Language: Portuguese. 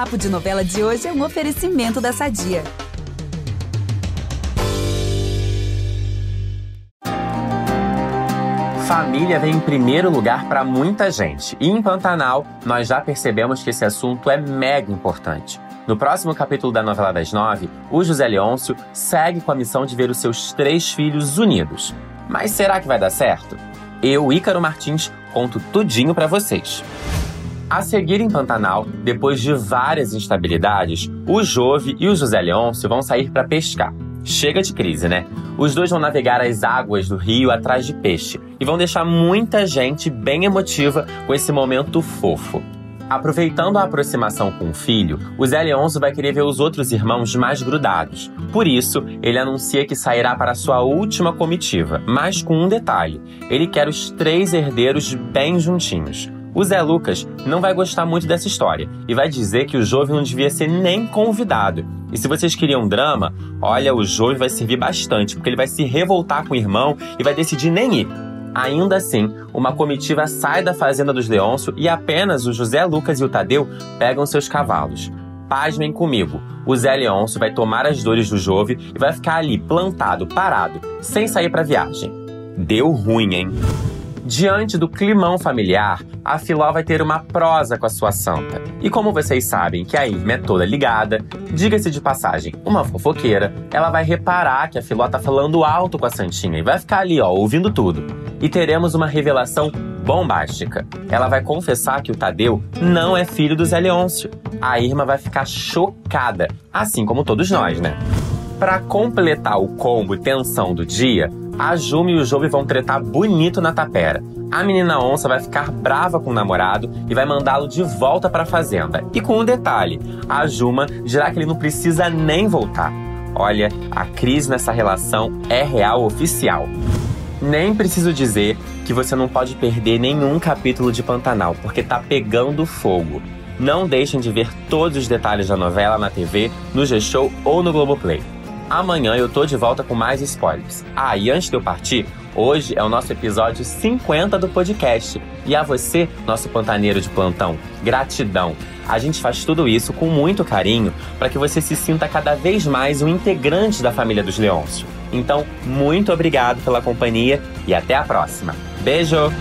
Papo de Novela de hoje é um oferecimento da Sadia. Família vem em primeiro lugar para muita gente. E em Pantanal, nós já percebemos que esse assunto é mega importante. No próximo capítulo da novela das nove, o José Leôncio segue com a missão de ver os seus três filhos unidos. Mas será que vai dar certo? Eu, Ícaro Martins, conto tudinho para vocês. A seguir em Pantanal, depois de várias instabilidades, o Jove e o José Leôncio vão sair para pescar. Chega de crise, né? Os dois vão navegar as águas do rio atrás de peixe e vão deixar muita gente bem emotiva com esse momento fofo. Aproveitando a aproximação com o filho, o Zé Leôncio vai querer ver os outros irmãos mais grudados. Por isso, ele anuncia que sairá para sua última comitiva, mas com um detalhe: ele quer os três herdeiros bem juntinhos. O Zé Lucas não vai gostar muito dessa história e vai dizer que o jovem não devia ser nem convidado. E se vocês queriam drama, olha, o jovem vai servir bastante, porque ele vai se revoltar com o irmão e vai decidir nem ir. Ainda assim, uma comitiva sai da fazenda dos Leôncio e apenas o José Lucas e o Tadeu pegam seus cavalos. Pasmem comigo, o Zé Leôncio vai tomar as dores do Jove e vai ficar ali plantado, parado, sem sair para viagem. Deu ruim, hein? Diante do climão familiar, a Filó vai ter uma prosa com a sua santa. E como vocês sabem que a Irma é toda ligada, diga-se de passagem, uma fofoqueira, ela vai reparar que a Filó tá falando alto com a santinha e vai ficar ali, ó, ouvindo tudo. E teremos uma revelação bombástica. Ela vai confessar que o Tadeu não é filho do Zé Leôncio. A Irma vai ficar chocada, assim como todos nós, né? Para completar o combo tensão do dia, a Juma e o Jobe vão tretar bonito na tapera. A menina onça vai ficar brava com o namorado e vai mandá-lo de volta para a fazenda. E com um detalhe: a Juma dirá que ele não precisa nem voltar. Olha, a crise nessa relação é real oficial. Nem preciso dizer que você não pode perder nenhum capítulo de Pantanal, porque tá pegando fogo. Não deixem de ver todos os detalhes da novela na TV, no G-Show ou no Globoplay. Amanhã eu tô de volta com mais spoilers. Ah, e antes de eu partir, hoje é o nosso episódio 50 do podcast. E a você, nosso pantaneiro de plantão, gratidão. A gente faz tudo isso com muito carinho para que você se sinta cada vez mais um integrante da família dos Leôncio. Então, muito obrigado pela companhia e até a próxima. Beijo!